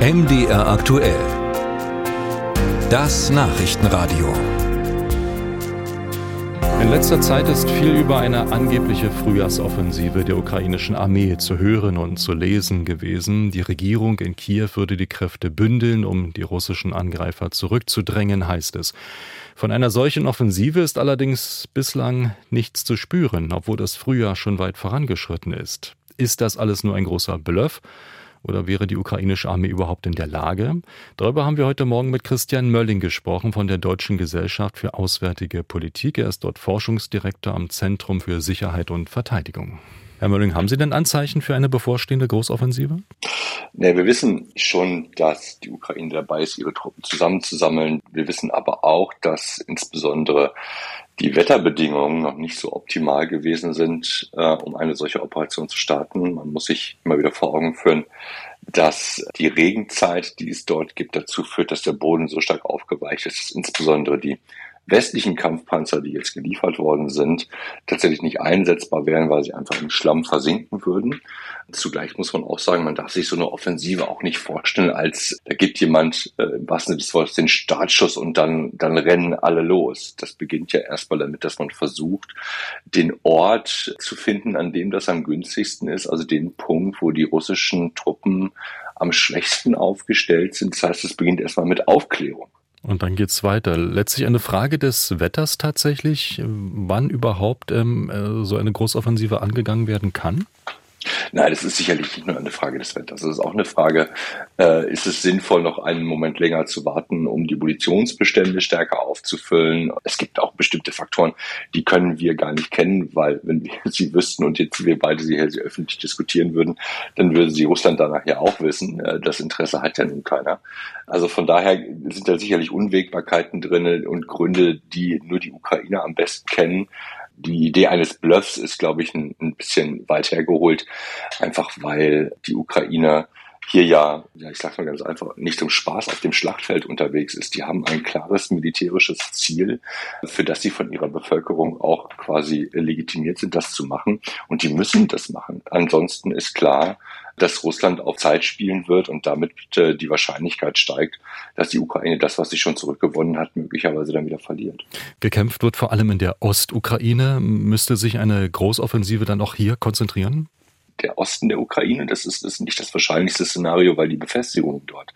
MDR aktuell. Das Nachrichtenradio. In letzter Zeit ist viel über eine angebliche Frühjahrsoffensive der ukrainischen Armee zu hören und zu lesen gewesen. Die Regierung in Kiew würde die Kräfte bündeln, um die russischen Angreifer zurückzudrängen, heißt es. Von einer solchen Offensive ist allerdings bislang nichts zu spüren, obwohl das Frühjahr schon weit vorangeschritten ist. Ist das alles nur ein großer Bluff? Oder wäre die ukrainische Armee überhaupt in der Lage? Darüber haben wir heute Morgen mit Christian Mölling gesprochen von der Deutschen Gesellschaft für Auswärtige Politik. Er ist dort Forschungsdirektor am Zentrum für Sicherheit und Verteidigung. Herr Mölling, haben Sie denn Anzeichen für eine bevorstehende Großoffensive? Nee, wir wissen schon, dass die Ukraine dabei ist, ihre Truppen zusammenzusammeln. Wir wissen aber auch, dass insbesondere die Wetterbedingungen noch nicht so optimal gewesen sind, äh, um eine solche Operation zu starten. Man muss sich immer wieder vor Augen führen, dass die Regenzeit, die es dort gibt, dazu führt, dass der Boden so stark aufgeweicht ist, dass insbesondere die westlichen Kampfpanzer, die jetzt geliefert worden sind, tatsächlich nicht einsetzbar wären, weil sie einfach im Schlamm versinken würden. Zugleich muss man auch sagen, man darf sich so eine Offensive auch nicht vorstellen, als da gibt jemand äh, im wahrsten des Wortes den Startschuss und dann, dann rennen alle los. Das beginnt ja erstmal damit, dass man versucht, den Ort zu finden, an dem das am günstigsten ist, also den Punkt, wo die russischen Truppen am schwächsten aufgestellt sind. Das heißt, es beginnt erstmal mit Aufklärung. Und dann geht's weiter. Letztlich eine Frage des Wetters tatsächlich, wann überhaupt ähm, äh, so eine Großoffensive angegangen werden kann? Nein, das ist sicherlich nicht nur eine Frage des Wetters. Es ist auch eine Frage, äh, ist es sinnvoll, noch einen Moment länger zu warten, um die Munitionsbestände stärker aufzufüllen? Es gibt auch bestimmte Faktoren, die können wir gar nicht kennen, weil wenn wir sie wüssten und jetzt wir beide sie hier öffentlich diskutieren würden, dann würde sie Russland danach ja auch wissen. Äh, das Interesse hat ja nun keiner. Also von daher sind da sicherlich Unwägbarkeiten drin und Gründe, die nur die Ukrainer am besten kennen die Idee eines Bluffs ist, glaube ich, ein, ein bisschen weit hergeholt, einfach weil die Ukraine hier ja, ja, ich sage mal ganz einfach, nicht zum Spaß auf dem Schlachtfeld unterwegs ist. Die haben ein klares militärisches Ziel, für das sie von ihrer Bevölkerung auch quasi legitimiert sind, das zu machen. Und die müssen das machen. Ansonsten ist klar, dass Russland auf Zeit spielen wird und damit äh, die Wahrscheinlichkeit steigt, dass die Ukraine das, was sie schon zurückgewonnen hat, möglicherweise dann wieder verliert. Gekämpft wird vor allem in der Ostukraine. Müsste sich eine Großoffensive dann auch hier konzentrieren? der Osten der Ukraine. Das ist, ist nicht das wahrscheinlichste Szenario, weil die Befestigungen dort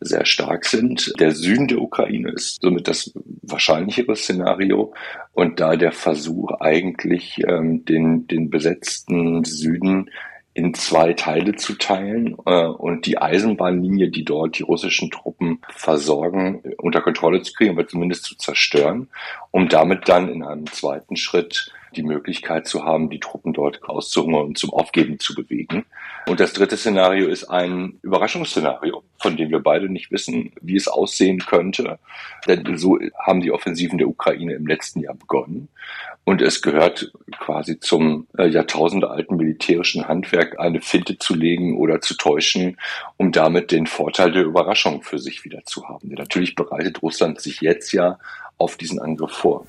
sehr stark sind. Der Süden der Ukraine ist somit das wahrscheinlichere Szenario. Und da der Versuch eigentlich, ähm, den, den besetzten Süden in zwei Teile zu teilen äh, und die Eisenbahnlinie, die dort die russischen Truppen versorgen, unter Kontrolle zu kriegen, aber zumindest zu zerstören, um damit dann in einem zweiten Schritt die Möglichkeit zu haben, die Truppen dort auszuhungern und zum Aufgeben zu bewegen. Und das dritte Szenario ist ein Überraschungsszenario, von dem wir beide nicht wissen, wie es aussehen könnte. Denn so haben die Offensiven der Ukraine im letzten Jahr begonnen. Und es gehört quasi zum äh, jahrtausendealten militärischen Handwerk, eine Finte zu legen oder zu täuschen, um damit den Vorteil der Überraschung für sich wieder zu haben. Natürlich bereitet Russland sich jetzt ja auf diesen Angriff vor.